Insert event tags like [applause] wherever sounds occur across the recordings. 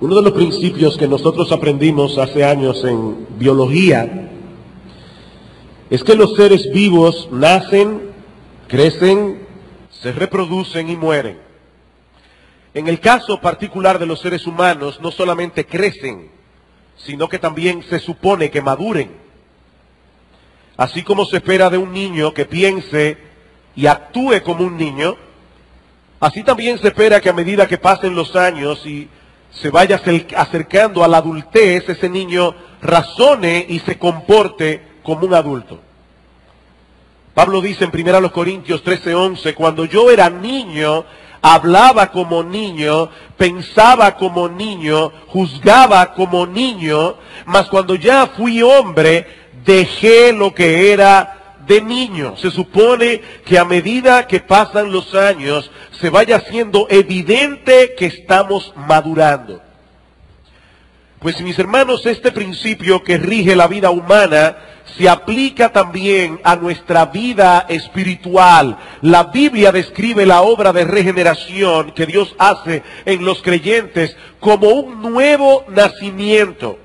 Uno de los principios que nosotros aprendimos hace años en biología es que los seres vivos nacen, crecen, se reproducen y mueren. En el caso particular de los seres humanos, no solamente crecen, sino que también se supone que maduren. Así como se espera de un niño que piense y actúe como un niño, así también se espera que a medida que pasen los años y se vaya acercando a la adultez, ese niño razone y se comporte como un adulto. Pablo dice en 1 Corintios 13:11, cuando yo era niño, hablaba como niño, pensaba como niño, juzgaba como niño, mas cuando ya fui hombre, dejé lo que era de niño. Se supone que a medida que pasan los años, se vaya haciendo evidente que estamos madurando. Pues mis hermanos, este principio que rige la vida humana se aplica también a nuestra vida espiritual. La Biblia describe la obra de regeneración que Dios hace en los creyentes como un nuevo nacimiento.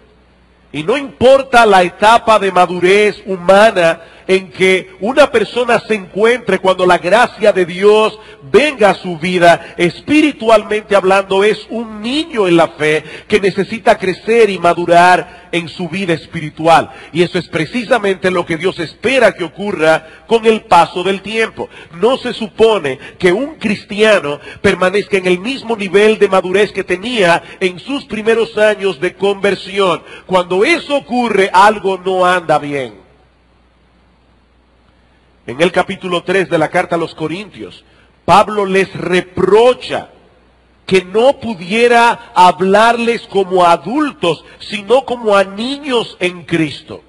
Y no importa la etapa de madurez humana en que una persona se encuentre cuando la gracia de Dios venga a su vida, espiritualmente hablando, es un niño en la fe que necesita crecer y madurar en su vida espiritual. Y eso es precisamente lo que Dios espera que ocurra con el paso del tiempo. No se supone que un cristiano permanezca en el mismo nivel de madurez que tenía en sus primeros años de conversión. Cuando eso ocurre, algo no anda bien en el capítulo 3 de la carta a los Corintios, Pablo les reprocha que no pudiera hablarles como adultos, sino como a niños en Cristo.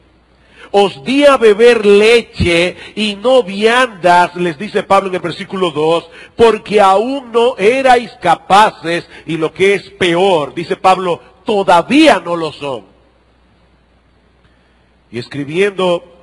Os di a beber leche y no viandas, les dice Pablo en el versículo 2, porque aún no erais capaces, y lo que es peor, dice Pablo, todavía no lo son. Y escribiendo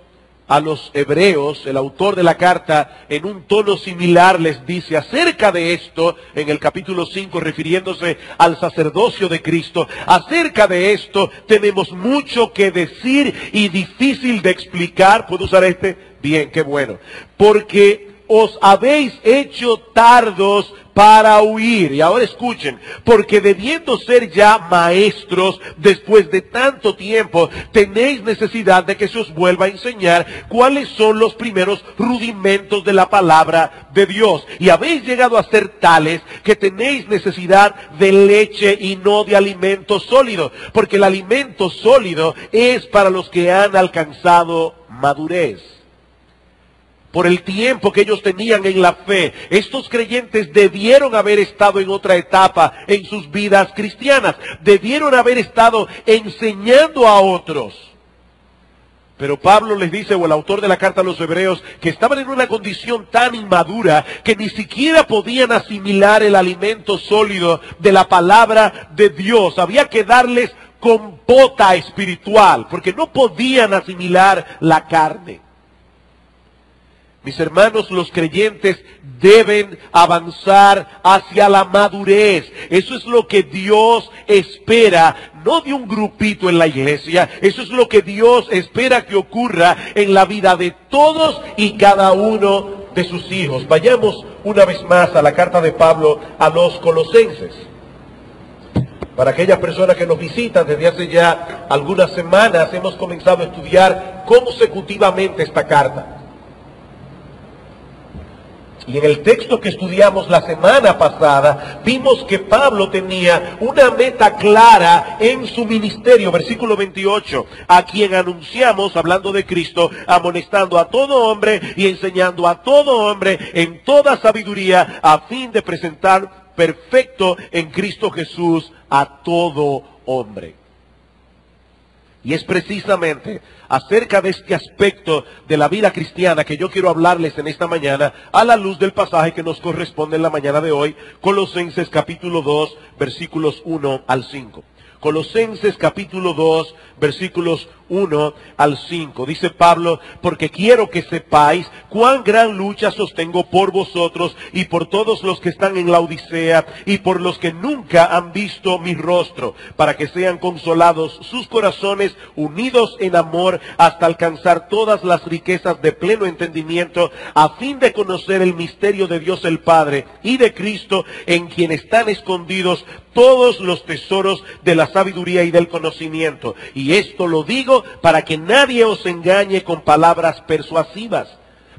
a los hebreos, el autor de la carta, en un tono similar les dice acerca de esto, en el capítulo 5, refiriéndose al sacerdocio de Cristo, acerca de esto tenemos mucho que decir y difícil de explicar. ¿Puedo usar este? Bien, qué bueno. Porque os habéis hecho tardos para huir. Y ahora escuchen, porque debiendo ser ya maestros después de tanto tiempo, tenéis necesidad de que se os vuelva a enseñar cuáles son los primeros rudimentos de la palabra de Dios. Y habéis llegado a ser tales que tenéis necesidad de leche y no de alimento sólido, porque el alimento sólido es para los que han alcanzado madurez por el tiempo que ellos tenían en la fe. Estos creyentes debieron haber estado en otra etapa en sus vidas cristianas. Debieron haber estado enseñando a otros. Pero Pablo les dice, o el autor de la carta a los hebreos, que estaban en una condición tan inmadura que ni siquiera podían asimilar el alimento sólido de la palabra de Dios. Había que darles compota espiritual, porque no podían asimilar la carne. Mis hermanos, los creyentes deben avanzar hacia la madurez. Eso es lo que Dios espera, no de un grupito en la iglesia. Eso es lo que Dios espera que ocurra en la vida de todos y cada uno de sus hijos. Vayamos una vez más a la carta de Pablo a los colosenses. Para aquellas personas que nos visitan desde hace ya algunas semanas, hemos comenzado a estudiar consecutivamente esta carta. Y en el texto que estudiamos la semana pasada, vimos que Pablo tenía una meta clara en su ministerio, versículo 28, a quien anunciamos, hablando de Cristo, amonestando a todo hombre y enseñando a todo hombre en toda sabiduría, a fin de presentar perfecto en Cristo Jesús a todo hombre. Y es precisamente acerca de este aspecto de la vida cristiana que yo quiero hablarles en esta mañana a la luz del pasaje que nos corresponde en la mañana de hoy, Colosenses capítulo 2, versículos 1 al 5. Colosenses capítulo 2, versículos 1 al 5. Dice Pablo, porque quiero que sepáis cuán gran lucha sostengo por vosotros y por todos los que están en la Odisea y por los que nunca han visto mi rostro, para que sean consolados sus corazones unidos en amor hasta alcanzar todas las riquezas de pleno entendimiento, a fin de conocer el misterio de Dios el Padre y de Cristo, en quien están escondidos todos los tesoros de la sabiduría y del conocimiento. Y esto lo digo para que nadie os engañe con palabras persuasivas.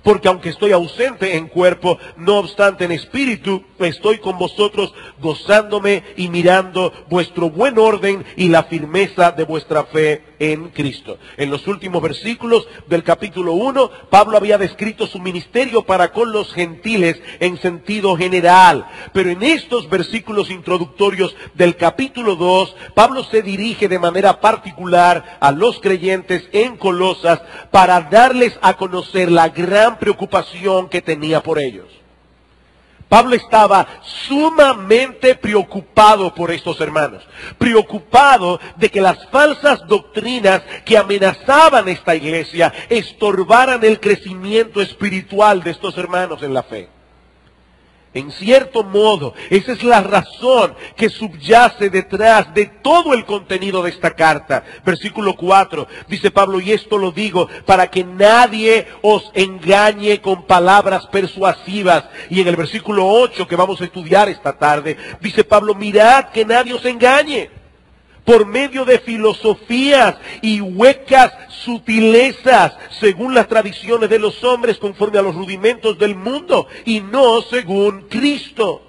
Porque aunque estoy ausente en cuerpo, no obstante en espíritu, estoy con vosotros gozándome y mirando vuestro buen orden y la firmeza de vuestra fe en Cristo. En los últimos versículos del capítulo 1, Pablo había descrito su ministerio para con los gentiles en sentido general. Pero en estos versículos introductorios del capítulo 2, Pablo se dirige de manera particular a los creyentes en Colosas para darles a conocer la gran preocupación que tenía por ellos. Pablo estaba sumamente preocupado por estos hermanos, preocupado de que las falsas doctrinas que amenazaban esta iglesia estorbaran el crecimiento espiritual de estos hermanos en la fe. En cierto modo, esa es la razón que subyace detrás de todo el contenido de esta carta. Versículo 4, dice Pablo, y esto lo digo para que nadie os engañe con palabras persuasivas. Y en el versículo 8 que vamos a estudiar esta tarde, dice Pablo, mirad que nadie os engañe por medio de filosofías y huecas sutilezas, según las tradiciones de los hombres, conforme a los rudimentos del mundo, y no según Cristo.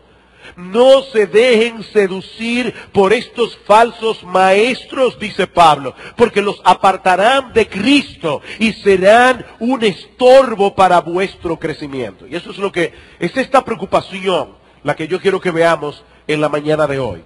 No se dejen seducir por estos falsos maestros, dice Pablo, porque los apartarán de Cristo y serán un estorbo para vuestro crecimiento. Y eso es lo que es esta preocupación la que yo quiero que veamos en la mañana de hoy.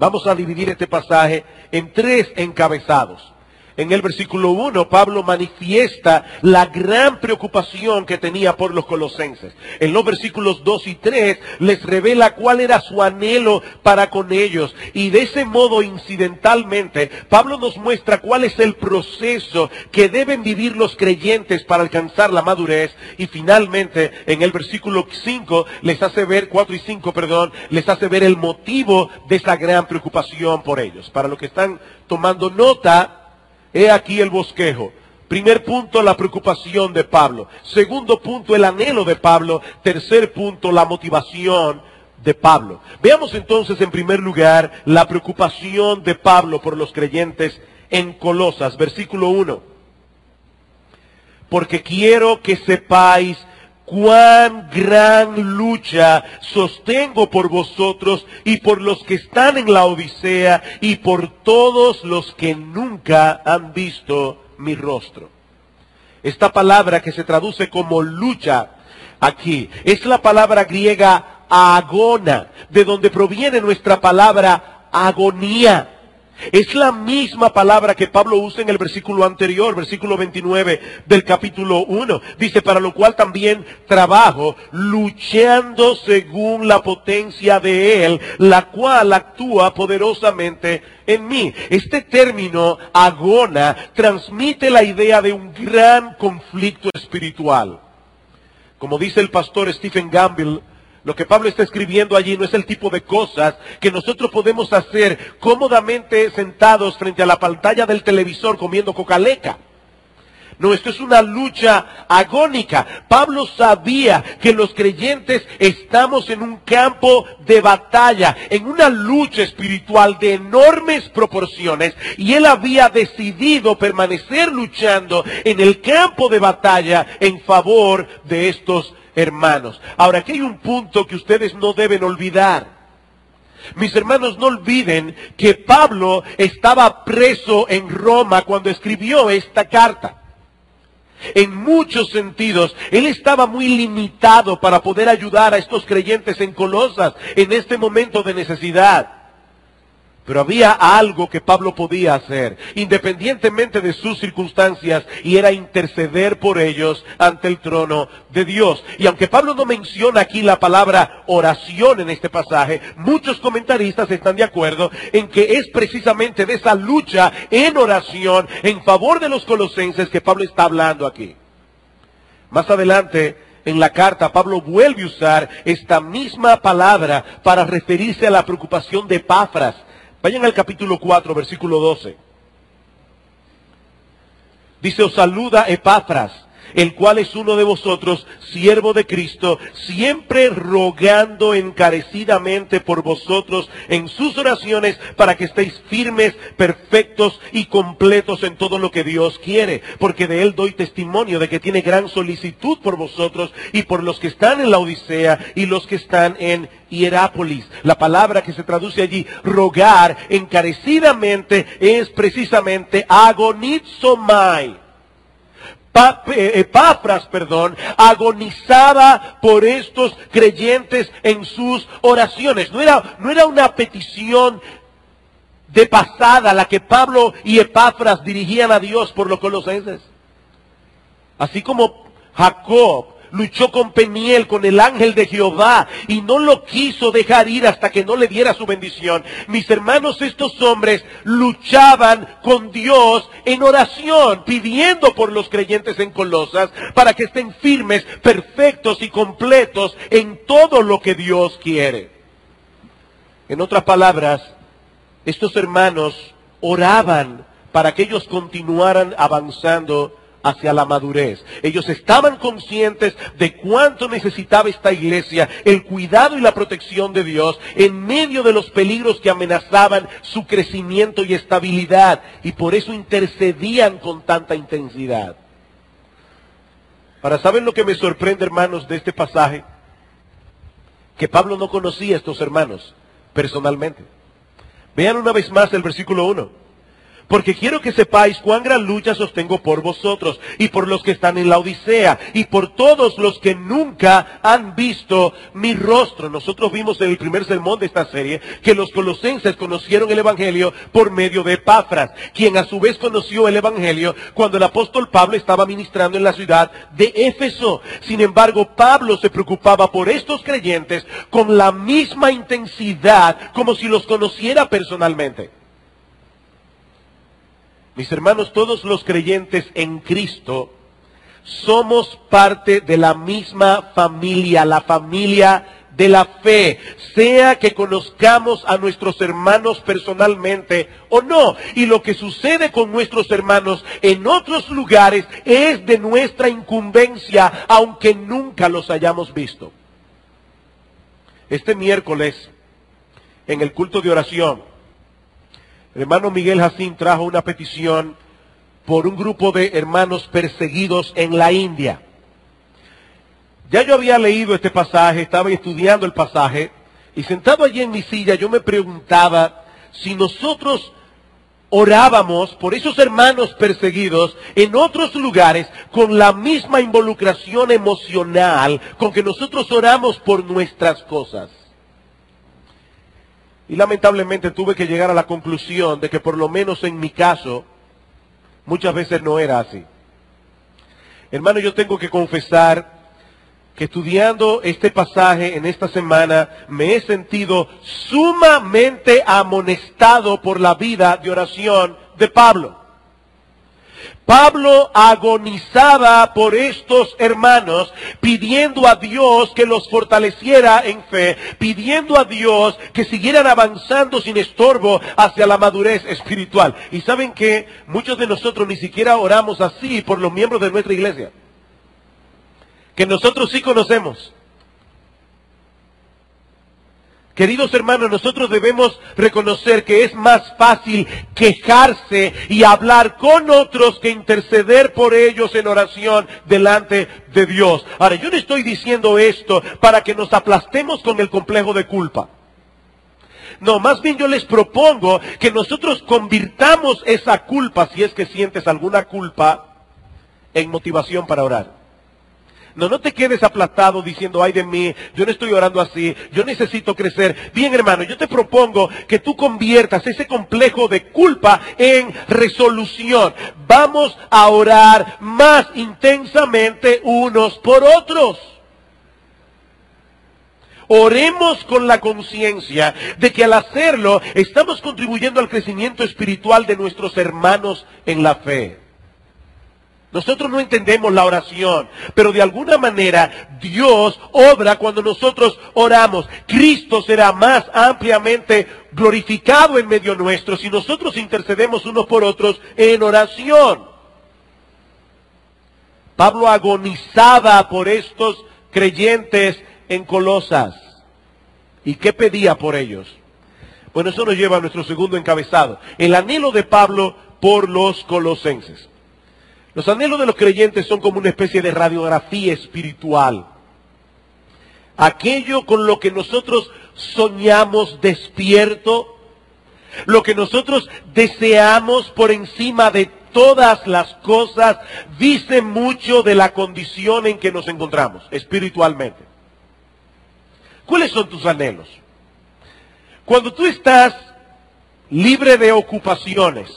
Vamos a dividir este pasaje en tres encabezados. En el versículo 1, Pablo manifiesta la gran preocupación que tenía por los colosenses. En los versículos 2 y 3 les revela cuál era su anhelo para con ellos. Y de ese modo, incidentalmente, Pablo nos muestra cuál es el proceso que deben vivir los creyentes para alcanzar la madurez. Y finalmente, en el versículo 5, les hace ver, 4 y 5, perdón, les hace ver el motivo de esa gran preocupación por ellos. Para los que están tomando nota, He aquí el bosquejo. Primer punto, la preocupación de Pablo. Segundo punto, el anhelo de Pablo. Tercer punto, la motivación de Pablo. Veamos entonces en primer lugar la preocupación de Pablo por los creyentes en Colosas, versículo 1. Porque quiero que sepáis cuán gran lucha sostengo por vosotros y por los que están en la Odisea y por todos los que nunca han visto mi rostro. Esta palabra que se traduce como lucha aquí es la palabra griega agona, de donde proviene nuestra palabra agonía. Es la misma palabra que Pablo usa en el versículo anterior, versículo 29 del capítulo 1. Dice, para lo cual también trabajo luchando según la potencia de Él, la cual actúa poderosamente en mí. Este término agona transmite la idea de un gran conflicto espiritual. Como dice el pastor Stephen Gamble, lo que Pablo está escribiendo allí no es el tipo de cosas que nosotros podemos hacer cómodamente sentados frente a la pantalla del televisor comiendo cocaleca. No, esto es una lucha agónica. Pablo sabía que los creyentes estamos en un campo de batalla, en una lucha espiritual de enormes proporciones, y él había decidido permanecer luchando en el campo de batalla en favor de estos hermanos. Ahora, aquí hay un punto que ustedes no deben olvidar. Mis hermanos, no olviden que Pablo estaba preso en Roma cuando escribió esta carta. En muchos sentidos, él estaba muy limitado para poder ayudar a estos creyentes en Colosas en este momento de necesidad. Pero había algo que Pablo podía hacer, independientemente de sus circunstancias, y era interceder por ellos ante el trono de Dios. Y aunque Pablo no menciona aquí la palabra oración en este pasaje, muchos comentaristas están de acuerdo en que es precisamente de esa lucha en oración en favor de los colosenses que Pablo está hablando aquí. Más adelante, en la carta, Pablo vuelve a usar esta misma palabra para referirse a la preocupación de Epafras Vayan al capítulo 4, versículo 12. Dice, os saluda Epafras, el cual es uno de vosotros, siervo de Cristo, siempre rogando encarecidamente por vosotros en sus oraciones para que estéis firmes, perfectos y completos en todo lo que Dios quiere, porque de él doy testimonio de que tiene gran solicitud por vosotros y por los que están en la Odisea y los que están en Hierápolis. La palabra que se traduce allí, rogar encarecidamente, es precisamente agonizomai Epafras, perdón, agonizaba por estos creyentes en sus oraciones. No era, no era una petición de pasada la que Pablo y Epafras dirigían a Dios por los colosenses. Así como Jacob luchó con Peniel, con el ángel de Jehová, y no lo quiso dejar ir hasta que no le diera su bendición. Mis hermanos, estos hombres luchaban con Dios en oración, pidiendo por los creyentes en Colosas, para que estén firmes, perfectos y completos en todo lo que Dios quiere. En otras palabras, estos hermanos oraban para que ellos continuaran avanzando hacia la madurez. Ellos estaban conscientes de cuánto necesitaba esta iglesia el cuidado y la protección de Dios en medio de los peligros que amenazaban su crecimiento y estabilidad y por eso intercedían con tanta intensidad. Para saber lo que me sorprende, hermanos, de este pasaje, que Pablo no conocía a estos hermanos personalmente. Vean una vez más el versículo 1 porque quiero que sepáis cuán gran lucha sostengo por vosotros y por los que están en la Odisea y por todos los que nunca han visto mi rostro. Nosotros vimos en el primer sermón de esta serie que los colosenses conocieron el Evangelio por medio de Epafras, quien a su vez conoció el Evangelio cuando el apóstol Pablo estaba ministrando en la ciudad de Éfeso. Sin embargo, Pablo se preocupaba por estos creyentes con la misma intensidad como si los conociera personalmente. Mis hermanos, todos los creyentes en Cristo somos parte de la misma familia, la familia de la fe, sea que conozcamos a nuestros hermanos personalmente o no. Y lo que sucede con nuestros hermanos en otros lugares es de nuestra incumbencia, aunque nunca los hayamos visto. Este miércoles, en el culto de oración, el hermano Miguel Jacín trajo una petición por un grupo de hermanos perseguidos en la India. Ya yo había leído este pasaje, estaba estudiando el pasaje, y sentado allí en mi silla yo me preguntaba si nosotros orábamos por esos hermanos perseguidos en otros lugares con la misma involucración emocional con que nosotros oramos por nuestras cosas. Y lamentablemente tuve que llegar a la conclusión de que por lo menos en mi caso, muchas veces no era así. Hermano, yo tengo que confesar que estudiando este pasaje en esta semana me he sentido sumamente amonestado por la vida de oración de Pablo. Pablo agonizaba por estos hermanos, pidiendo a Dios que los fortaleciera en fe, pidiendo a Dios que siguieran avanzando sin estorbo hacia la madurez espiritual. Y saben que muchos de nosotros ni siquiera oramos así por los miembros de nuestra iglesia, que nosotros sí conocemos. Queridos hermanos, nosotros debemos reconocer que es más fácil quejarse y hablar con otros que interceder por ellos en oración delante de Dios. Ahora, yo no estoy diciendo esto para que nos aplastemos con el complejo de culpa. No, más bien yo les propongo que nosotros convirtamos esa culpa, si es que sientes alguna culpa, en motivación para orar. No, no te quedes aplastado diciendo, ay de mí, yo no estoy orando así, yo necesito crecer. Bien, hermano, yo te propongo que tú conviertas ese complejo de culpa en resolución. Vamos a orar más intensamente unos por otros. Oremos con la conciencia de que al hacerlo estamos contribuyendo al crecimiento espiritual de nuestros hermanos en la fe. Nosotros no entendemos la oración, pero de alguna manera Dios obra cuando nosotros oramos. Cristo será más ampliamente glorificado en medio nuestro si nosotros intercedemos unos por otros en oración. Pablo agonizaba por estos creyentes en Colosas. ¿Y qué pedía por ellos? Bueno, eso nos lleva a nuestro segundo encabezado. El anhelo de Pablo por los colosenses. Los anhelos de los creyentes son como una especie de radiografía espiritual. Aquello con lo que nosotros soñamos despierto, lo que nosotros deseamos por encima de todas las cosas, dice mucho de la condición en que nos encontramos espiritualmente. ¿Cuáles son tus anhelos? Cuando tú estás libre de ocupaciones,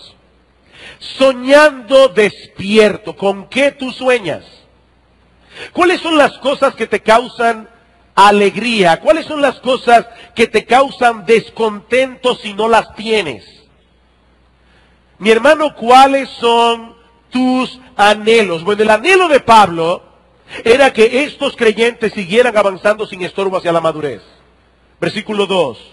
soñando despierto, ¿con qué tú sueñas? ¿Cuáles son las cosas que te causan alegría? ¿Cuáles son las cosas que te causan descontento si no las tienes? Mi hermano, ¿cuáles son tus anhelos? Bueno, el anhelo de Pablo era que estos creyentes siguieran avanzando sin estorbo hacia la madurez. Versículo 2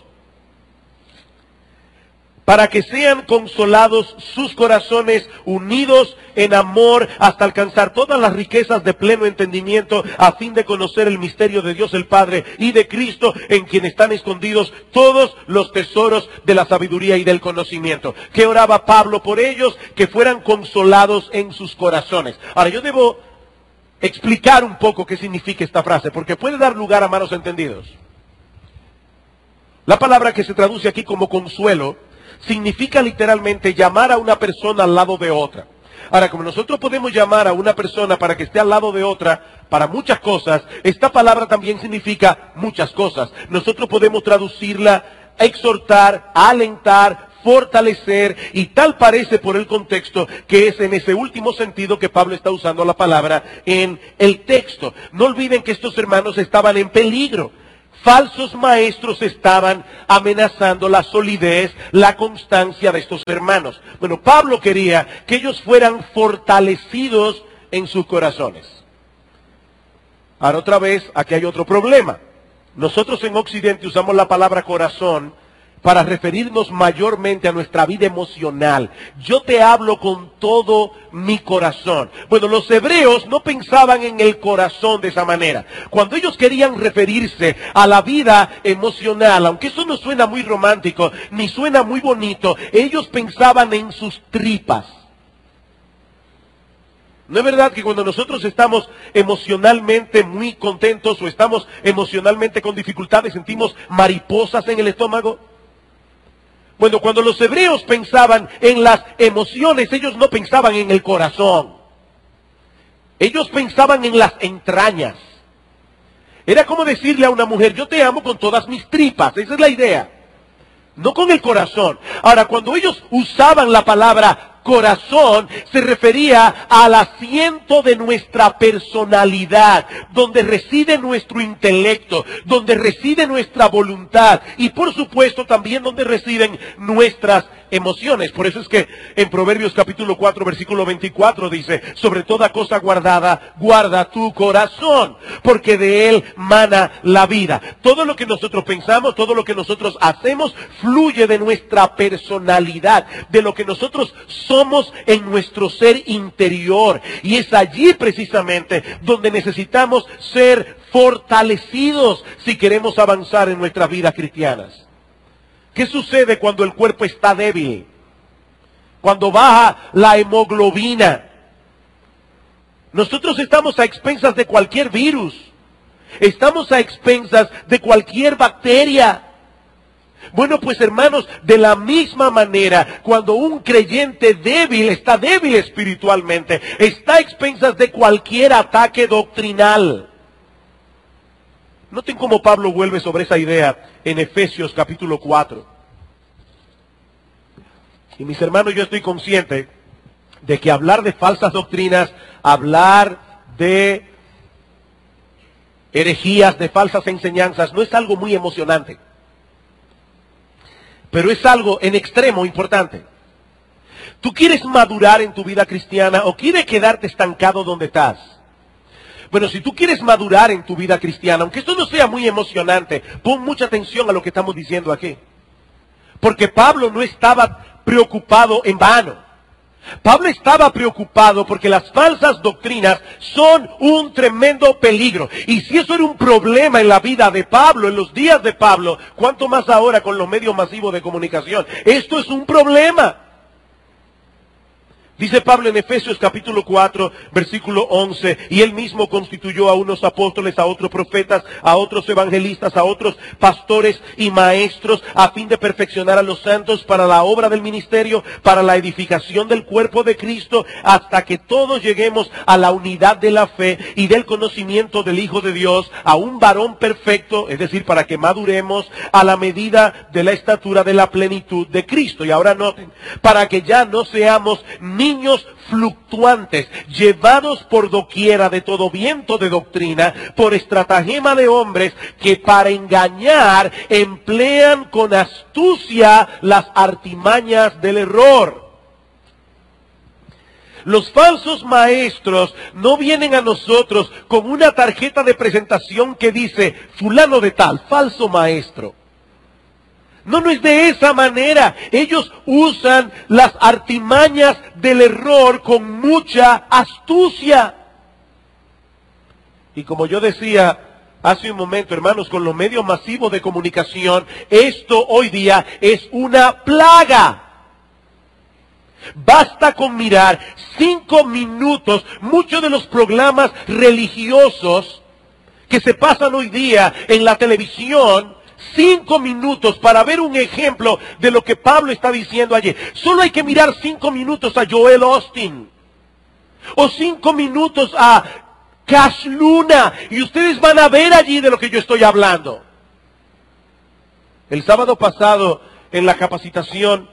para que sean consolados sus corazones unidos en amor hasta alcanzar todas las riquezas de pleno entendimiento a fin de conocer el misterio de Dios el Padre y de Cristo en quien están escondidos todos los tesoros de la sabiduría y del conocimiento. Que oraba Pablo por ellos, que fueran consolados en sus corazones. Ahora yo debo explicar un poco qué significa esta frase, porque puede dar lugar a malos entendidos. La palabra que se traduce aquí como consuelo significa literalmente llamar a una persona al lado de otra. Ahora, como nosotros podemos llamar a una persona para que esté al lado de otra para muchas cosas, esta palabra también significa muchas cosas. Nosotros podemos traducirla, exhortar, alentar, fortalecer, y tal parece por el contexto que es en ese último sentido que Pablo está usando la palabra en el texto. No olviden que estos hermanos estaban en peligro falsos maestros estaban amenazando la solidez, la constancia de estos hermanos. Bueno, Pablo quería que ellos fueran fortalecidos en sus corazones. Ahora otra vez, aquí hay otro problema. Nosotros en Occidente usamos la palabra corazón para referirnos mayormente a nuestra vida emocional. Yo te hablo con todo mi corazón. Bueno, los hebreos no pensaban en el corazón de esa manera. Cuando ellos querían referirse a la vida emocional, aunque eso no suena muy romántico, ni suena muy bonito, ellos pensaban en sus tripas. ¿No es verdad que cuando nosotros estamos emocionalmente muy contentos o estamos emocionalmente con dificultades sentimos mariposas en el estómago? Bueno, cuando los hebreos pensaban en las emociones, ellos no pensaban en el corazón. Ellos pensaban en las entrañas. Era como decirle a una mujer, yo te amo con todas mis tripas. Esa es la idea. No con el corazón. Ahora, cuando ellos usaban la palabra corazón se refería al asiento de nuestra personalidad, donde reside nuestro intelecto, donde reside nuestra voluntad y por supuesto también donde residen nuestras emociones. Por eso es que en Proverbios capítulo 4 versículo 24 dice, sobre toda cosa guardada, guarda tu corazón, porque de él mana la vida. Todo lo que nosotros pensamos, todo lo que nosotros hacemos, fluye de nuestra personalidad, de lo que nosotros somos en nuestro ser interior. Y es allí precisamente donde necesitamos ser fortalecidos si queremos avanzar en nuestras vidas cristianas. ¿Qué sucede cuando el cuerpo está débil? Cuando baja la hemoglobina. Nosotros estamos a expensas de cualquier virus. Estamos a expensas de cualquier bacteria. Bueno, pues hermanos, de la misma manera, cuando un creyente débil está débil espiritualmente, está a expensas de cualquier ataque doctrinal. Noten cómo Pablo vuelve sobre esa idea en Efesios capítulo 4. Y mis hermanos, yo estoy consciente de que hablar de falsas doctrinas, hablar de herejías, de falsas enseñanzas, no es algo muy emocionante. Pero es algo en extremo importante. ¿Tú quieres madurar en tu vida cristiana o quieres quedarte estancado donde estás? Bueno, si tú quieres madurar en tu vida cristiana, aunque esto no sea muy emocionante, pon mucha atención a lo que estamos diciendo aquí. Porque Pablo no estaba preocupado en vano. Pablo estaba preocupado porque las falsas doctrinas son un tremendo peligro. Y si eso era un problema en la vida de Pablo, en los días de Pablo, ¿cuánto más ahora con los medios masivos de comunicación? Esto es un problema. Dice Pablo en Efesios capítulo 4, versículo 11, y él mismo constituyó a unos apóstoles, a otros profetas, a otros evangelistas, a otros pastores y maestros, a fin de perfeccionar a los santos para la obra del ministerio, para la edificación del cuerpo de Cristo, hasta que todos lleguemos a la unidad de la fe y del conocimiento del Hijo de Dios, a un varón perfecto, es decir, para que maduremos a la medida de la estatura de la plenitud de Cristo. Y ahora noten, para que ya no seamos ni niños fluctuantes, llevados por doquiera de todo viento de doctrina, por estratagema de hombres que para engañar emplean con astucia las artimañas del error. Los falsos maestros no vienen a nosotros con una tarjeta de presentación que dice fulano de tal, falso maestro. No, no es de esa manera. Ellos usan las artimañas del error con mucha astucia. Y como yo decía hace un momento, hermanos, con los medios masivos de comunicación, esto hoy día es una plaga. Basta con mirar cinco minutos, muchos de los programas religiosos que se pasan hoy día en la televisión, cinco minutos para ver un ejemplo de lo que Pablo está diciendo allí. Solo hay que mirar cinco minutos a Joel Austin. O cinco minutos a Cash Luna. Y ustedes van a ver allí de lo que yo estoy hablando. El sábado pasado, en la capacitación,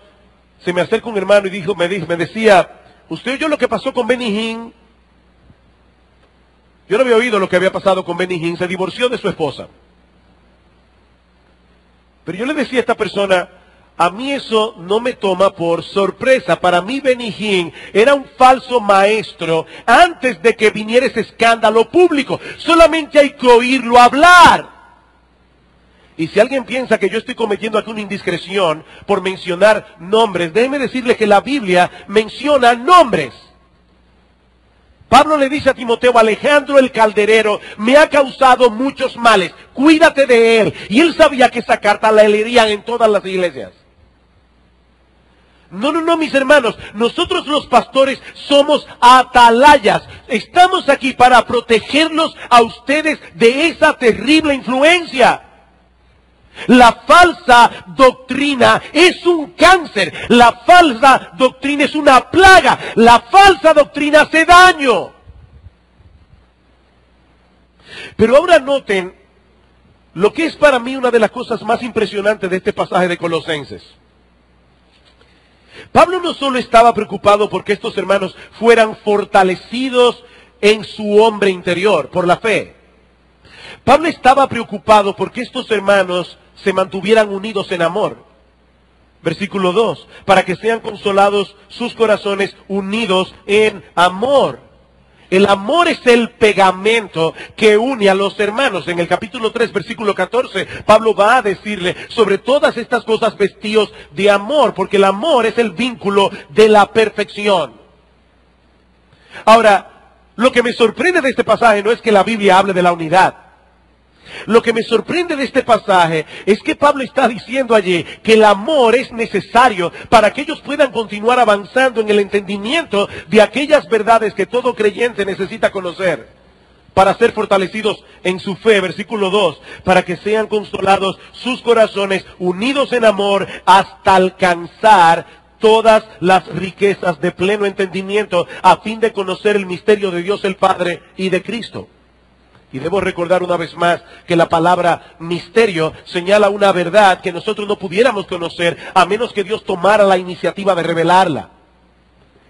se me acerca un hermano y dijo, me, me decía, ¿usted oyó lo que pasó con Benny Hinn? Yo no había oído lo que había pasado con Benny Hinn. Se divorció de su esposa. Pero yo le decía a esta persona, a mí eso no me toma por sorpresa. Para mí Benijín era un falso maestro antes de que viniera ese escándalo público. Solamente hay que oírlo hablar. Y si alguien piensa que yo estoy cometiendo aquí una indiscreción por mencionar nombres, déjeme decirle que la Biblia menciona nombres. Pablo le dice a Timoteo, Alejandro el calderero me ha causado muchos males, cuídate de él. Y él sabía que esa carta la leerían en todas las iglesias. No, no, no, mis hermanos, nosotros los pastores somos atalayas. Estamos aquí para protegerlos a ustedes de esa terrible influencia. La falsa doctrina es un cáncer. La falsa doctrina es una plaga. La falsa doctrina hace daño. Pero ahora noten lo que es para mí una de las cosas más impresionantes de este pasaje de Colosenses. Pablo no solo estaba preocupado porque estos hermanos fueran fortalecidos en su hombre interior por la fe. Pablo estaba preocupado porque estos hermanos se mantuvieran unidos en amor. Versículo 2, para que sean consolados sus corazones unidos en amor. El amor es el pegamento que une a los hermanos. En el capítulo 3, versículo 14, Pablo va a decirle sobre todas estas cosas vestidos de amor, porque el amor es el vínculo de la perfección. Ahora, lo que me sorprende de este pasaje no es que la Biblia hable de la unidad. Lo que me sorprende de este pasaje es que Pablo está diciendo allí que el amor es necesario para que ellos puedan continuar avanzando en el entendimiento de aquellas verdades que todo creyente necesita conocer. para ser fortalecidos en su fe, versículo 2, para que sean consolados sus corazones, unidos en amor, hasta alcanzar todas las riquezas de pleno entendimiento, a fin de conocer el misterio de Dios el Padre y de Cristo. Y debo recordar una vez más que la palabra misterio señala una verdad que nosotros no pudiéramos conocer a menos que Dios tomara la iniciativa de revelarla.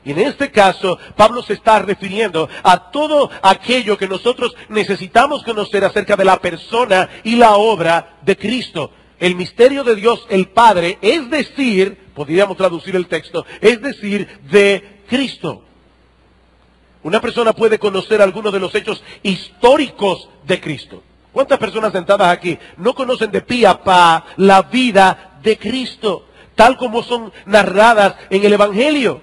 Y en este caso, Pablo se está refiriendo a todo aquello que nosotros necesitamos conocer acerca de la persona y la obra de Cristo. El misterio de Dios el Padre, es decir, podríamos traducir el texto, es decir, de Cristo. Una persona puede conocer algunos de los hechos históricos de Cristo. ¿Cuántas personas sentadas aquí no conocen de pie a pa la vida de Cristo, tal como son narradas en el Evangelio?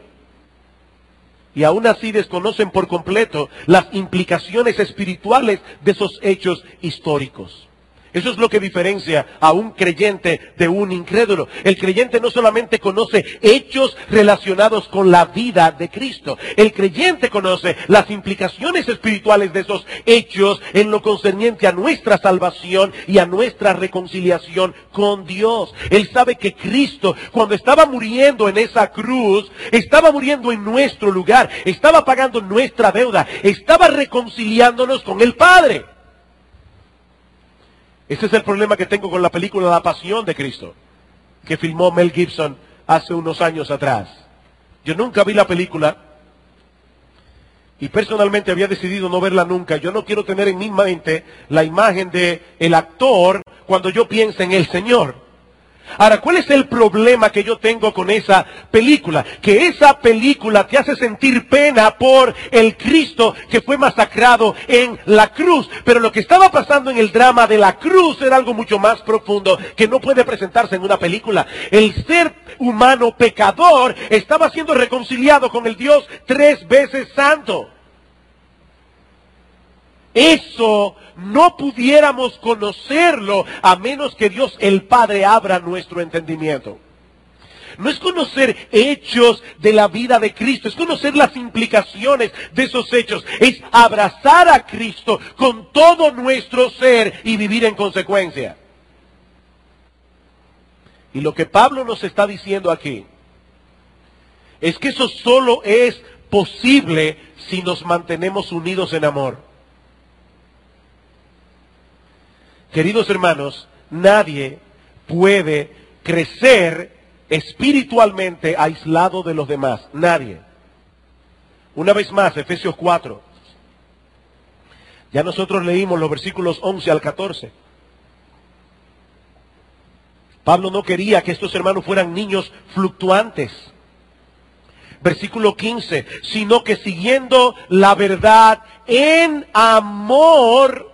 Y aún así desconocen por completo las implicaciones espirituales de esos hechos históricos. Eso es lo que diferencia a un creyente de un incrédulo. El creyente no solamente conoce hechos relacionados con la vida de Cristo, el creyente conoce las implicaciones espirituales de esos hechos en lo concerniente a nuestra salvación y a nuestra reconciliación con Dios. Él sabe que Cristo, cuando estaba muriendo en esa cruz, estaba muriendo en nuestro lugar, estaba pagando nuestra deuda, estaba reconciliándonos con el Padre. Ese es el problema que tengo con la película La Pasión de Cristo, que filmó Mel Gibson hace unos años atrás. Yo nunca vi la película y personalmente había decidido no verla nunca. Yo no quiero tener en mi mente la imagen de actor cuando yo piense en el Señor. Ahora, ¿cuál es el problema que yo tengo con esa película? Que esa película te hace sentir pena por el Cristo que fue masacrado en la cruz. Pero lo que estaba pasando en el drama de la cruz era algo mucho más profundo que no puede presentarse en una película. El ser humano pecador estaba siendo reconciliado con el Dios tres veces santo. Eso no pudiéramos conocerlo a menos que Dios el Padre abra nuestro entendimiento. No es conocer hechos de la vida de Cristo, es conocer las implicaciones de esos hechos, es abrazar a Cristo con todo nuestro ser y vivir en consecuencia. Y lo que Pablo nos está diciendo aquí es que eso solo es posible si nos mantenemos unidos en amor. Queridos hermanos, nadie puede crecer espiritualmente aislado de los demás. Nadie. Una vez más, Efesios 4. Ya nosotros leímos los versículos 11 al 14. Pablo no quería que estos hermanos fueran niños fluctuantes. Versículo 15, sino que siguiendo la verdad en amor,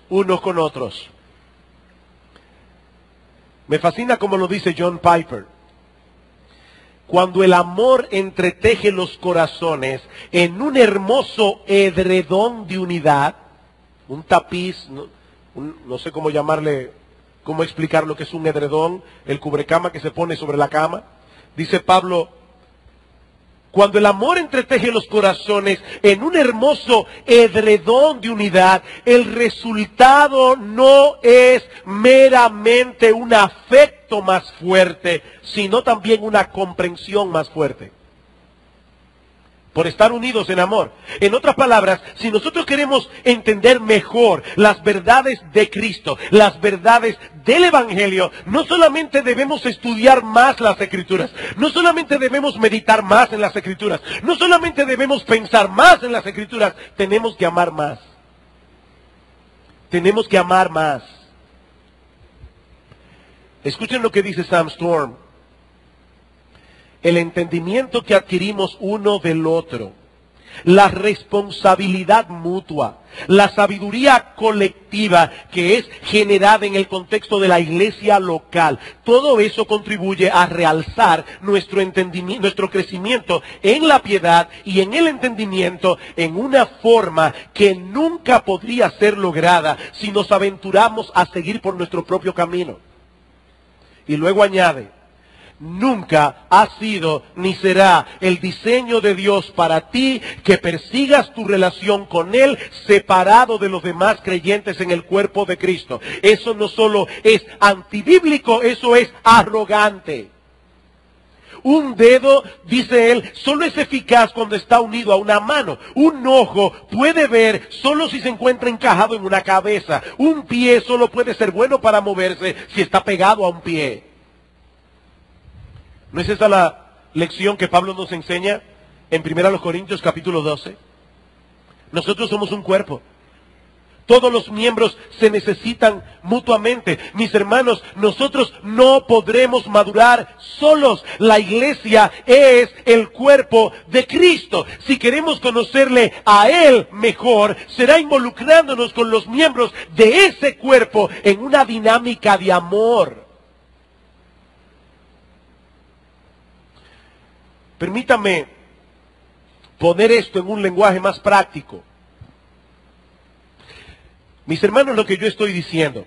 unos con otros. Me fascina como lo dice John Piper. Cuando el amor entreteje los corazones en un hermoso edredón de unidad, un tapiz, no, no sé cómo llamarle, cómo explicar lo que es un edredón, el cubrecama que se pone sobre la cama, dice Pablo, cuando el amor entreteje los corazones en un hermoso edredón de unidad, el resultado no es meramente un afecto más fuerte, sino también una comprensión más fuerte por estar unidos en amor. En otras palabras, si nosotros queremos entender mejor las verdades de Cristo, las verdades del Evangelio, no solamente debemos estudiar más las escrituras, no solamente debemos meditar más en las escrituras, no solamente debemos pensar más en las escrituras, tenemos que amar más. Tenemos que amar más. Escuchen lo que dice Sam Storm el entendimiento que adquirimos uno del otro la responsabilidad mutua, la sabiduría colectiva que es generada en el contexto de la iglesia local. Todo eso contribuye a realzar nuestro entendimiento, nuestro crecimiento en la piedad y en el entendimiento en una forma que nunca podría ser lograda si nos aventuramos a seguir por nuestro propio camino. Y luego añade, nunca ha sido ni será el diseño de Dios para ti que persigas tu relación con Él separado de los demás creyentes en el cuerpo de Cristo. Eso no solo es antibíblico, eso es arrogante. Un dedo, dice él, solo es eficaz cuando está unido a una mano. Un ojo puede ver solo si se encuentra encajado en una cabeza. Un pie solo puede ser bueno para moverse si está pegado a un pie. ¿No es esa la lección que Pablo nos enseña en 1 Corintios capítulo 12? Nosotros somos un cuerpo. Todos los miembros se necesitan mutuamente. Mis hermanos, nosotros no podremos madurar solos. La iglesia es el cuerpo de Cristo. Si queremos conocerle a Él mejor, será involucrándonos con los miembros de ese cuerpo en una dinámica de amor. Permítame poner esto en un lenguaje más práctico. Mis hermanos, lo que yo estoy diciendo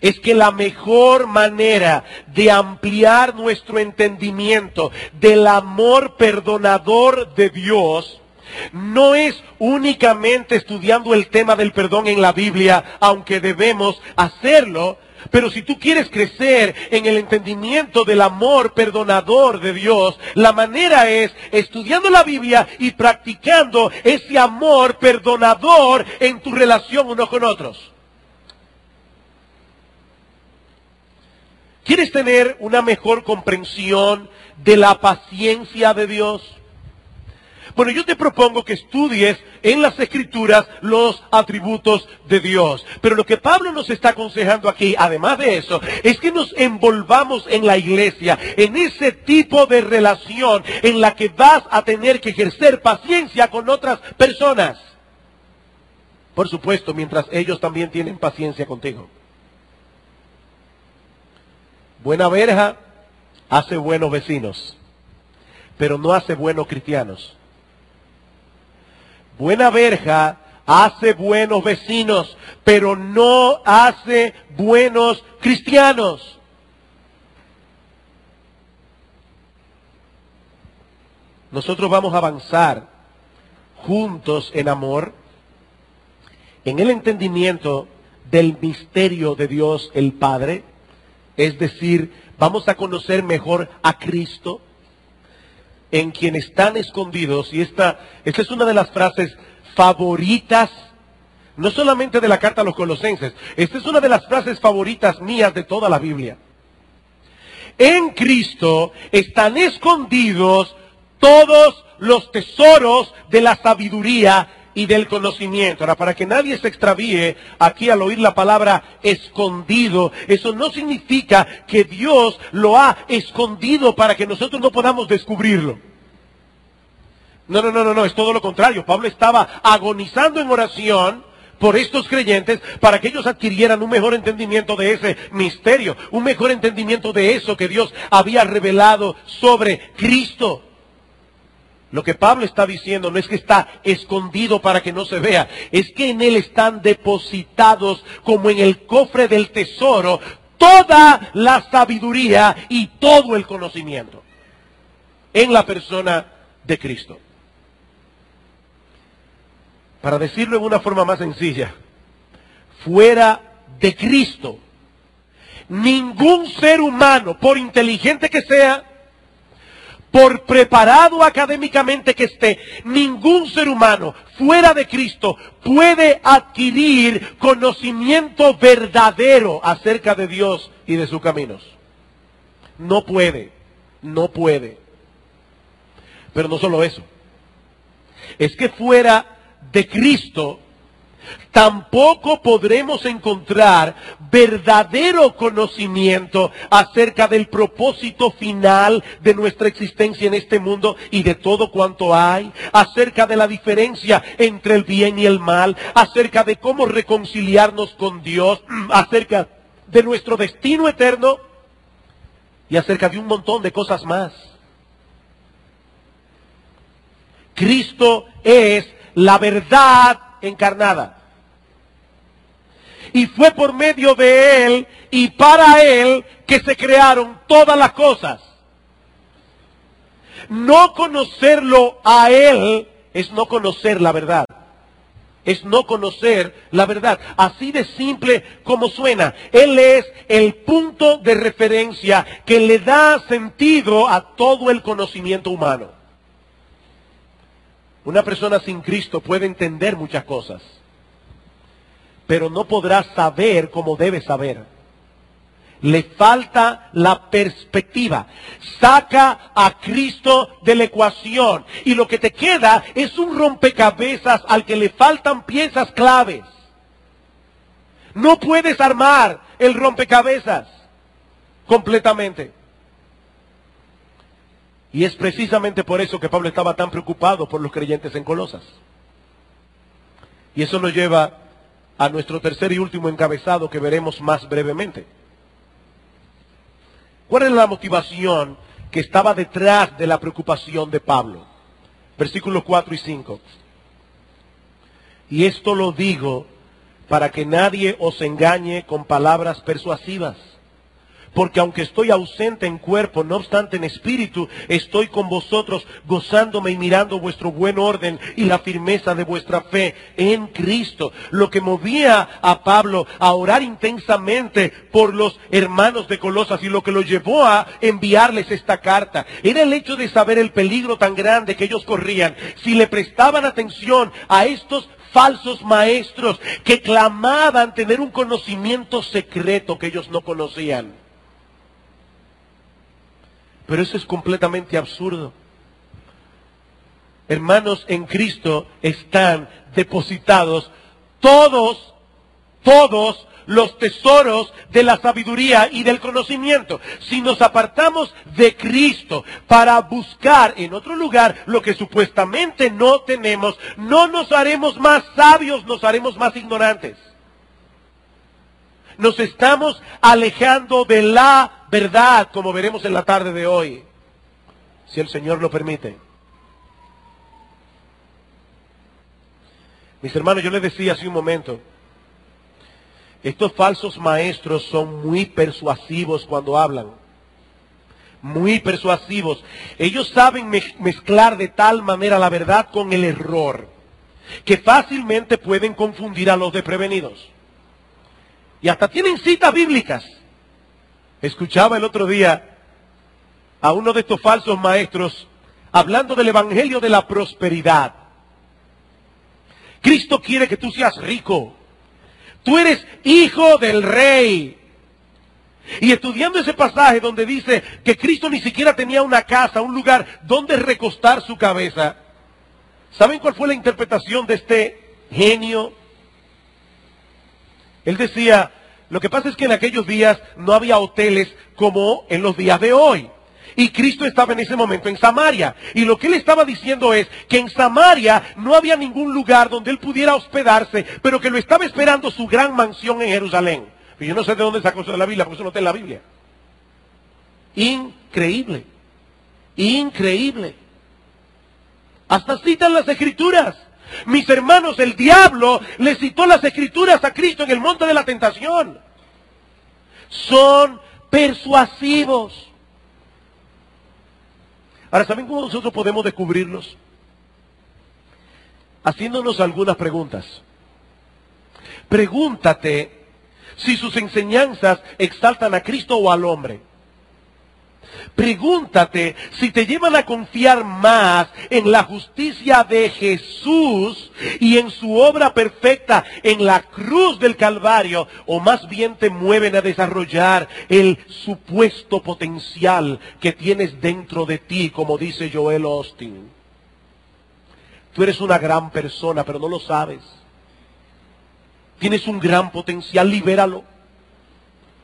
es que la mejor manera de ampliar nuestro entendimiento del amor perdonador de Dios no es únicamente estudiando el tema del perdón en la Biblia, aunque debemos hacerlo, pero si tú quieres crecer en el entendimiento del amor perdonador de Dios, la manera es estudiando la Biblia y practicando ese amor perdonador en tu relación unos con otros. ¿Quieres tener una mejor comprensión de la paciencia de Dios? Bueno, yo te propongo que estudies en las escrituras los atributos de Dios. Pero lo que Pablo nos está aconsejando aquí, además de eso, es que nos envolvamos en la iglesia, en ese tipo de relación en la que vas a tener que ejercer paciencia con otras personas. Por supuesto, mientras ellos también tienen paciencia contigo. Buena verja hace buenos vecinos, pero no hace buenos cristianos. Buena verja hace buenos vecinos, pero no hace buenos cristianos. Nosotros vamos a avanzar juntos en amor, en el entendimiento del misterio de Dios el Padre, es decir, vamos a conocer mejor a Cristo, en quien están escondidos, y esta, esta es una de las frases favoritas, no solamente de la carta a los colosenses, esta es una de las frases favoritas mías de toda la Biblia. En Cristo están escondidos todos los tesoros de la sabiduría y del conocimiento. Ahora, para que nadie se extravíe aquí al oír la palabra escondido, eso no significa que Dios lo ha escondido para que nosotros no podamos descubrirlo. No, no, no, no, no, es todo lo contrario. Pablo estaba agonizando en oración por estos creyentes para que ellos adquirieran un mejor entendimiento de ese misterio, un mejor entendimiento de eso que Dios había revelado sobre Cristo. Lo que Pablo está diciendo no es que está escondido para que no se vea, es que en él están depositados como en el cofre del tesoro toda la sabiduría y todo el conocimiento en la persona de Cristo. Para decirlo en una forma más sencilla, fuera de Cristo, ningún ser humano, por inteligente que sea, por preparado académicamente que esté, ningún ser humano fuera de Cristo puede adquirir conocimiento verdadero acerca de Dios y de sus caminos. No puede, no puede. Pero no solo eso. Es que fuera de Cristo, tampoco podremos encontrar verdadero conocimiento acerca del propósito final de nuestra existencia en este mundo y de todo cuanto hay, acerca de la diferencia entre el bien y el mal, acerca de cómo reconciliarnos con Dios, [clears throat] acerca de nuestro destino eterno y acerca de un montón de cosas más. Cristo es la verdad encarnada. Y fue por medio de Él y para Él que se crearon todas las cosas. No conocerlo a Él es no conocer la verdad. Es no conocer la verdad. Así de simple como suena. Él es el punto de referencia que le da sentido a todo el conocimiento humano. Una persona sin Cristo puede entender muchas cosas, pero no podrá saber como debe saber. Le falta la perspectiva. Saca a Cristo de la ecuación y lo que te queda es un rompecabezas al que le faltan piezas claves. No puedes armar el rompecabezas completamente. Y es precisamente por eso que Pablo estaba tan preocupado por los creyentes en Colosas. Y eso nos lleva a nuestro tercer y último encabezado que veremos más brevemente. ¿Cuál es la motivación que estaba detrás de la preocupación de Pablo? Versículos 4 y 5. Y esto lo digo para que nadie os engañe con palabras persuasivas porque aunque estoy ausente en cuerpo, no obstante en espíritu, estoy con vosotros gozándome y mirando vuestro buen orden y la firmeza de vuestra fe en Cristo. Lo que movía a Pablo a orar intensamente por los hermanos de Colosas y lo que lo llevó a enviarles esta carta era el hecho de saber el peligro tan grande que ellos corrían si le prestaban atención a estos falsos maestros que clamaban tener un conocimiento secreto que ellos no conocían. Pero eso es completamente absurdo. Hermanos, en Cristo están depositados todos, todos los tesoros de la sabiduría y del conocimiento. Si nos apartamos de Cristo para buscar en otro lugar lo que supuestamente no tenemos, no nos haremos más sabios, nos haremos más ignorantes. Nos estamos alejando de la verdad, como veremos en la tarde de hoy, si el Señor lo permite. Mis hermanos, yo les decía hace un momento, estos falsos maestros son muy persuasivos cuando hablan. Muy persuasivos. Ellos saben mezclar de tal manera la verdad con el error que fácilmente pueden confundir a los desprevenidos. Y hasta tienen citas bíblicas. Escuchaba el otro día a uno de estos falsos maestros hablando del Evangelio de la prosperidad. Cristo quiere que tú seas rico. Tú eres hijo del rey. Y estudiando ese pasaje donde dice que Cristo ni siquiera tenía una casa, un lugar donde recostar su cabeza, ¿saben cuál fue la interpretación de este genio él decía, lo que pasa es que en aquellos días no había hoteles como en los días de hoy. Y Cristo estaba en ese momento en Samaria. Y lo que él estaba diciendo es que en Samaria no había ningún lugar donde él pudiera hospedarse, pero que lo estaba esperando su gran mansión en Jerusalén. Y yo no sé de dónde sacó eso de la Biblia, porque eso no está en la Biblia. Increíble. Increíble. Hasta citan las escrituras. Mis hermanos, el diablo le citó las escrituras a Cristo en el monte de la tentación. Son persuasivos. Ahora, ¿saben cómo nosotros podemos descubrirlos? Haciéndonos algunas preguntas. Pregúntate si sus enseñanzas exaltan a Cristo o al hombre. Pregúntate si te llevan a confiar más en la justicia de Jesús y en su obra perfecta en la cruz del Calvario o más bien te mueven a desarrollar el supuesto potencial que tienes dentro de ti, como dice Joel Austin. Tú eres una gran persona, pero no lo sabes. Tienes un gran potencial, libéralo.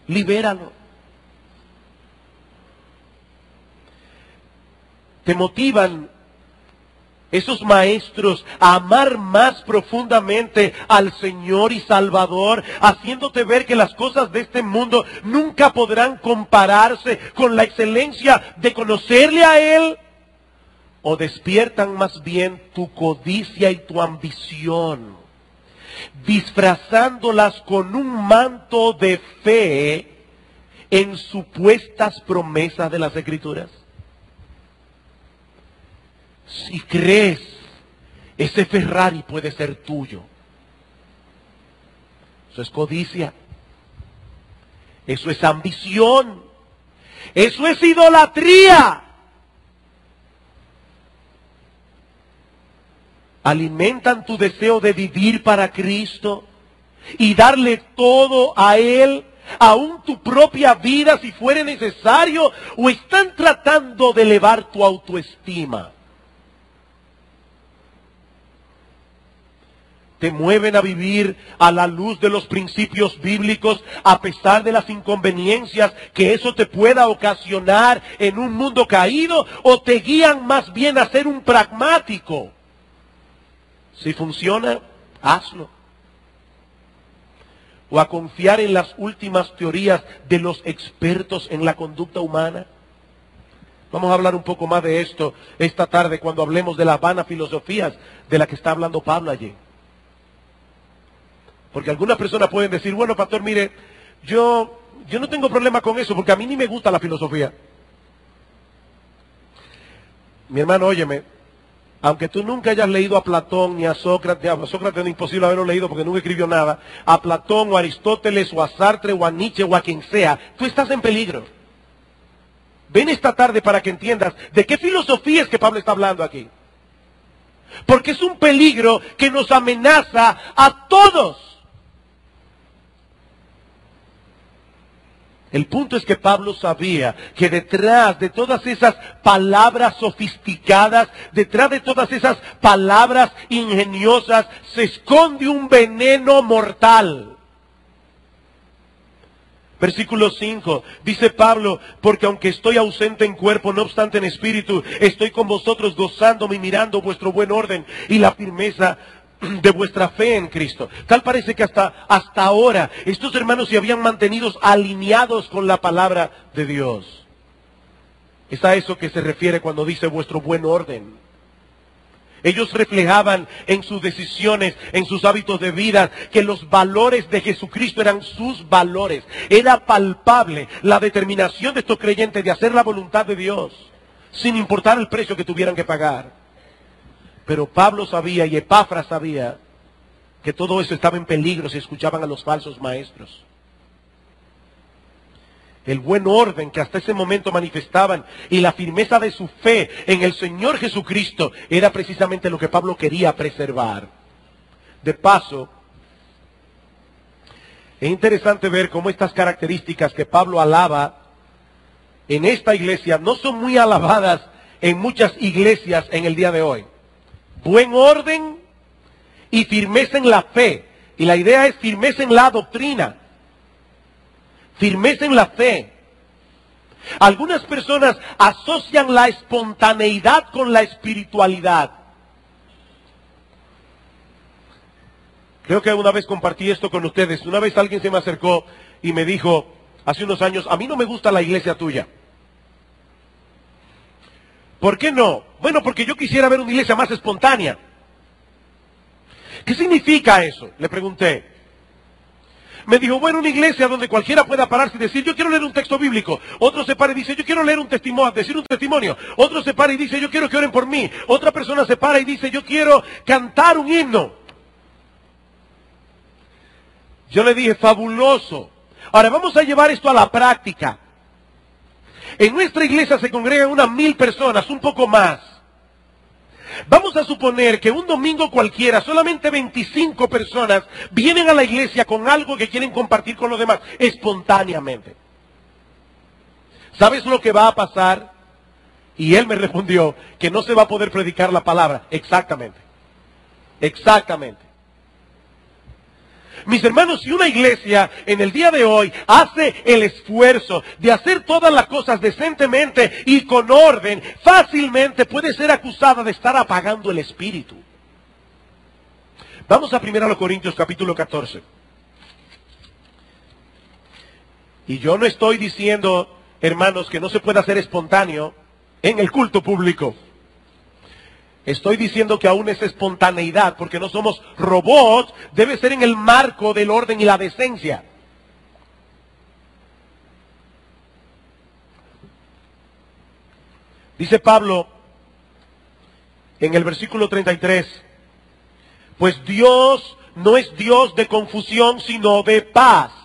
Libéralo. Te motivan esos maestros a amar más profundamente al Señor y Salvador, haciéndote ver que las cosas de este mundo nunca podrán compararse con la excelencia de conocerle a Él, o despiertan más bien tu codicia y tu ambición, disfrazándolas con un manto de fe en supuestas promesas de las Escrituras si crees, ese Ferrari puede ser tuyo. Eso es codicia. Eso es ambición. Eso es idolatría. Alimentan tu deseo de vivir para Cristo y darle todo a Él, aún tu propia vida si fuere necesario, o están tratando de elevar tu autoestima. Te mueven a vivir a la luz de los principios bíblicos a pesar de las inconveniencias que eso te pueda ocasionar en un mundo caído o te guían más bien a ser un pragmático. Si funciona, hazlo. O a confiar en las últimas teorías de los expertos en la conducta humana. Vamos a hablar un poco más de esto esta tarde cuando hablemos de las vanas filosofías de la que está hablando Pablo allí. Porque algunas personas pueden decir, bueno, pastor, mire, yo, yo no tengo problema con eso porque a mí ni me gusta la filosofía. Mi hermano, óyeme, aunque tú nunca hayas leído a Platón ni a Sócrates, a Sócrates es imposible haberlo leído porque nunca escribió nada, a Platón o a Aristóteles o a Sartre o a Nietzsche o a quien sea, tú estás en peligro. Ven esta tarde para que entiendas de qué filosofía es que Pablo está hablando aquí. Porque es un peligro que nos amenaza a todos. El punto es que Pablo sabía que detrás de todas esas palabras sofisticadas, detrás de todas esas palabras ingeniosas, se esconde un veneno mortal. Versículo 5, dice Pablo, porque aunque estoy ausente en cuerpo, no obstante en espíritu, estoy con vosotros gozándome y mirando vuestro buen orden y la firmeza [clears throat] de vuestra fe en Cristo. Tal parece que hasta, hasta ahora estos hermanos se habían mantenido alineados con la palabra de Dios. Es a eso que se refiere cuando dice vuestro buen orden. Ellos reflejaban en sus decisiones, en sus hábitos de vida, que los valores de Jesucristo eran sus valores. Era palpable la determinación de estos creyentes de hacer la voluntad de Dios, sin importar el precio que tuvieran que pagar. Pero Pablo sabía y Epafra sabía que todo eso estaba en peligro si escuchaban a los falsos maestros. El buen orden que hasta ese momento manifestaban y la firmeza de su fe en el Señor Jesucristo era precisamente lo que Pablo quería preservar. De paso, es interesante ver cómo estas características que Pablo alaba en esta iglesia no son muy alabadas en muchas iglesias en el día de hoy buen orden y firmeza en la fe. Y la idea es firmeza en la doctrina, firmeza en la fe. Algunas personas asocian la espontaneidad con la espiritualidad. Creo que una vez compartí esto con ustedes. Una vez alguien se me acercó y me dijo, hace unos años, a mí no me gusta la iglesia tuya. ¿Por qué no? Bueno, porque yo quisiera ver una iglesia más espontánea. ¿Qué significa eso? Le pregunté. Me dijo, bueno, una iglesia donde cualquiera pueda pararse y decir, yo quiero leer un texto bíblico. Otro se para y dice, yo quiero leer un testimonio, decir un testimonio. Otro se para y dice, yo quiero que oren por mí. Otra persona se para y dice, yo quiero cantar un himno. Yo le dije, fabuloso. Ahora vamos a llevar esto a la práctica. En nuestra iglesia se congregan unas mil personas, un poco más. Vamos a suponer que un domingo cualquiera, solamente 25 personas vienen a la iglesia con algo que quieren compartir con los demás, espontáneamente. ¿Sabes lo que va a pasar? Y él me [laughs] respondió que no se va a poder predicar la palabra. Exactamente. Exactamente. Mis hermanos, si una iglesia en el día de hoy hace el esfuerzo de hacer todas las cosas decentemente y con orden, fácilmente puede ser acusada de estar apagando el espíritu. Vamos a 1 Corintios capítulo 14. Y yo no estoy diciendo, hermanos, que no se pueda hacer espontáneo en el culto público. Estoy diciendo que aún esa espontaneidad, porque no somos robots, debe ser en el marco del orden y la decencia. Dice Pablo en el versículo 33, pues Dios no es Dios de confusión, sino de paz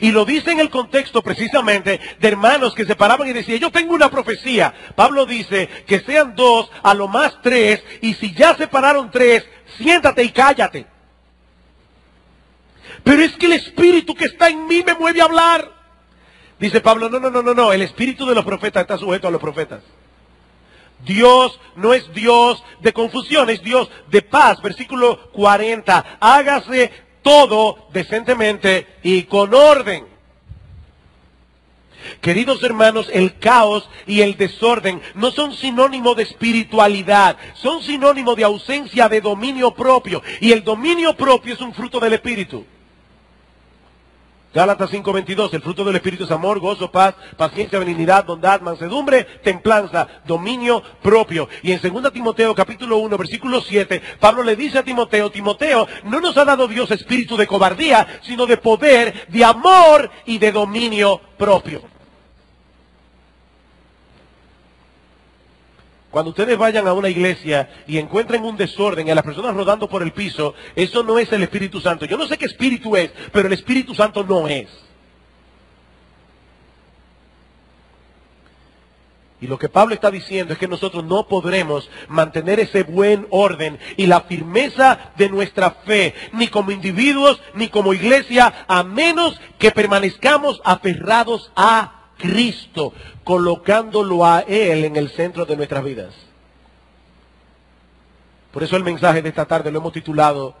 y lo dice en el contexto precisamente de hermanos que se paraban y decían, yo tengo una profecía. Pablo dice que sean dos, a lo más tres, y si ya separaron tres, siéntate y cállate. Pero es que el espíritu que está en mí me mueve a hablar. Dice Pablo, no, no, no, no, no, el espíritu de los profetas está sujeto a los profetas. Dios no es Dios de confusión, es Dios de paz. Versículo 40. Hágase todo decentemente y con orden. Queridos hermanos, el caos y el desorden no son sinónimo de espiritualidad, son sinónimo de ausencia de dominio propio. Y el dominio propio es un fruto del Espíritu. Gálatas 5:22, el fruto del Espíritu es amor, gozo, paz, paciencia, benignidad, bondad, mansedumbre, templanza, dominio propio. Y en 2 Timoteo capítulo 1, versículo 7, Pablo le dice a Timoteo, Timoteo, no nos ha dado Dios espíritu de cobardía, sino de poder, de amor y de dominio propio. Cuando ustedes vayan a una iglesia y encuentren un desorden y a las personas rodando por el piso, eso no es el Espíritu Santo. Yo no sé qué espíritu es, pero el Espíritu Santo no es. Y lo que Pablo está diciendo es que nosotros no podremos mantener ese buen orden y la firmeza de nuestra fe, ni como individuos, ni como iglesia, a menos que permanezcamos aferrados a Cristo, colocándolo a Él en el centro de nuestras vidas. Por eso el mensaje de esta tarde lo hemos titulado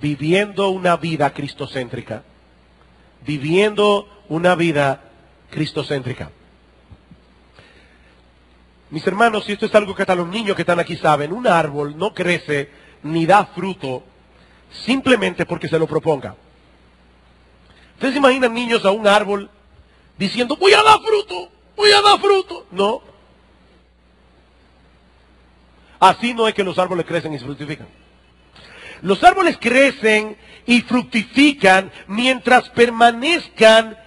Viviendo una vida cristocéntrica. Viviendo una vida cristocéntrica. Mis hermanos, y esto es algo que hasta los niños que están aquí saben, un árbol no crece ni da fruto simplemente porque se lo proponga. Ustedes imaginan niños a un árbol diciendo, voy a dar fruto, voy a dar fruto. No. Así no es que los árboles crecen y fructifican. Los árboles crecen y fructifican mientras permanezcan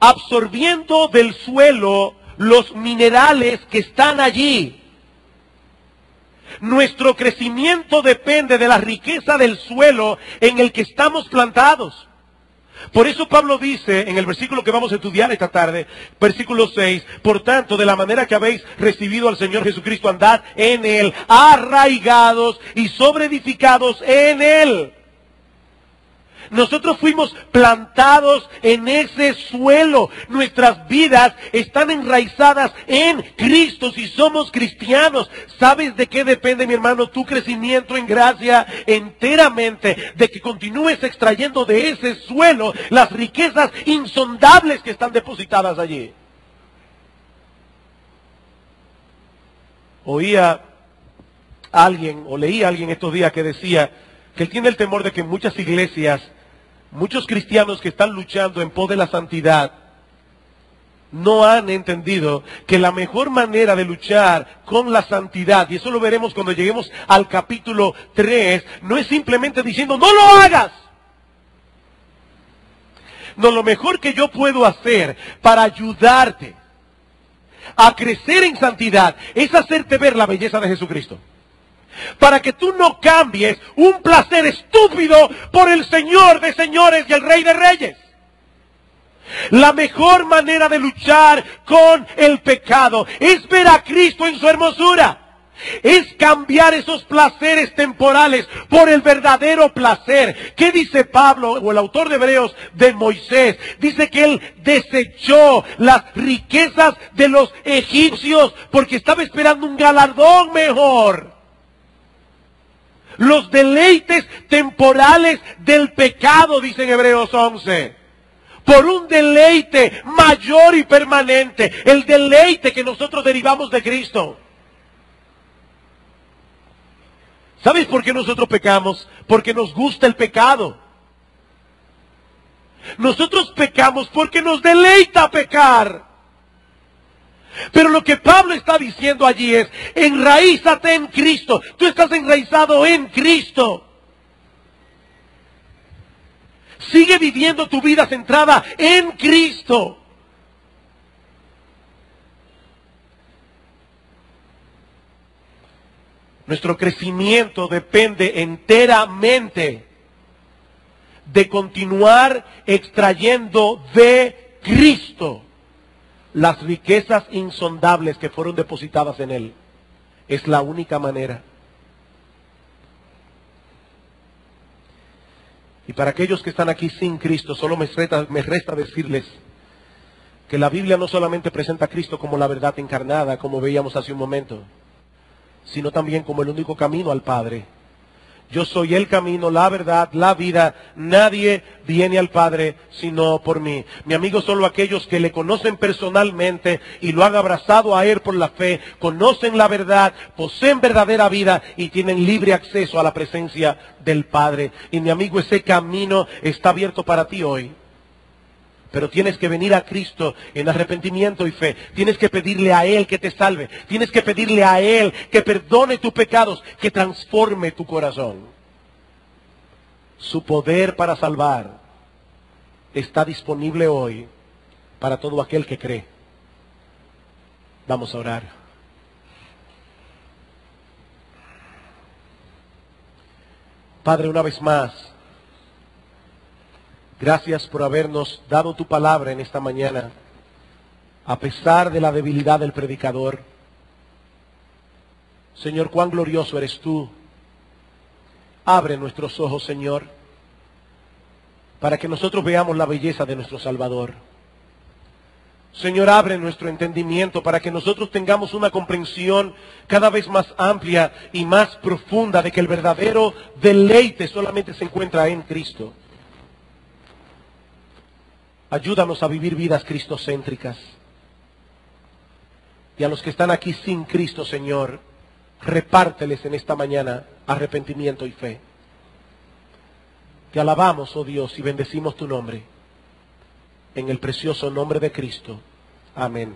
absorbiendo del suelo los minerales que están allí. Nuestro crecimiento depende de la riqueza del suelo en el que estamos plantados. Por eso Pablo dice en el versículo que vamos a estudiar esta tarde, versículo 6, por tanto, de la manera que habéis recibido al Señor Jesucristo, andad en Él, arraigados y sobreedificados en Él nosotros fuimos plantados en ese suelo. Nuestras vidas están enraizadas en Cristo si somos cristianos. ¿Sabes de qué depende, mi hermano, tu crecimiento en gracia enteramente? De que continúes extrayendo de ese suelo las riquezas insondables que están depositadas allí. Oía alguien o leía a alguien estos días que decía que él tiene el temor de que muchas iglesias Muchos cristianos que están luchando en pos de la santidad no han entendido que la mejor manera de luchar con la santidad, y eso lo veremos cuando lleguemos al capítulo 3, no es simplemente diciendo, no lo hagas. No, lo mejor que yo puedo hacer para ayudarte a crecer en santidad es hacerte ver la belleza de Jesucristo para que tú no cambies un placer estúpido por el Señor de señores y el Rey de reyes. La mejor manera de luchar con el pecado es ver a Cristo en su hermosura. Es cambiar esos placeres temporales por el verdadero placer. ¿Qué dice Pablo o el autor de Hebreos de Moisés? Dice que él desechó las riquezas de los egipcios porque estaba esperando un galardón mejor. Los deleites temporales del pecado, dice en Hebreos 11. Por un deleite mayor y permanente. El deleite que nosotros derivamos de Cristo. ¿Sabes por qué nosotros pecamos? Porque nos gusta el pecado. Nosotros pecamos porque nos deleita pecar. Pero lo que Pablo está diciendo allí es, enraízate en Cristo. Tú estás enraizado en Cristo. Sigue viviendo tu vida centrada en Cristo. Nuestro crecimiento depende enteramente de continuar extrayendo de Cristo las riquezas insondables que fueron depositadas en Él. Es la única manera. Y para aquellos que están aquí sin Cristo, solo me resta, me resta decirles que la Biblia no solamente presenta a Cristo como la verdad encarnada, como veíamos hace un momento, sino también como el único camino al Padre. Yo soy el camino, la verdad, la vida. Nadie viene al Padre sino por mí. Mi amigo, solo aquellos que le conocen personalmente y lo han abrazado a Él por la fe, conocen la verdad, poseen verdadera vida y tienen libre acceso a la presencia del Padre. Y mi amigo, ese camino está abierto para ti hoy. Pero tienes que venir a Cristo en arrepentimiento y fe. Tienes que pedirle a Él que te salve. Tienes que pedirle a Él que perdone tus pecados, que transforme tu corazón. Su poder para salvar está disponible hoy para todo aquel que cree. Vamos a orar. Padre, una vez más, Gracias por habernos dado tu palabra en esta mañana, a pesar de la debilidad del predicador. Señor, cuán glorioso eres tú. Abre nuestros ojos, Señor, para que nosotros veamos la belleza de nuestro Salvador. Señor, abre nuestro entendimiento para que nosotros tengamos una comprensión cada vez más amplia y más profunda de que el verdadero deleite solamente se encuentra en Cristo. Ayúdanos a vivir vidas cristocéntricas. Y a los que están aquí sin Cristo, Señor, repárteles en esta mañana arrepentimiento y fe. Te alabamos, oh Dios, y bendecimos tu nombre. En el precioso nombre de Cristo. Amén.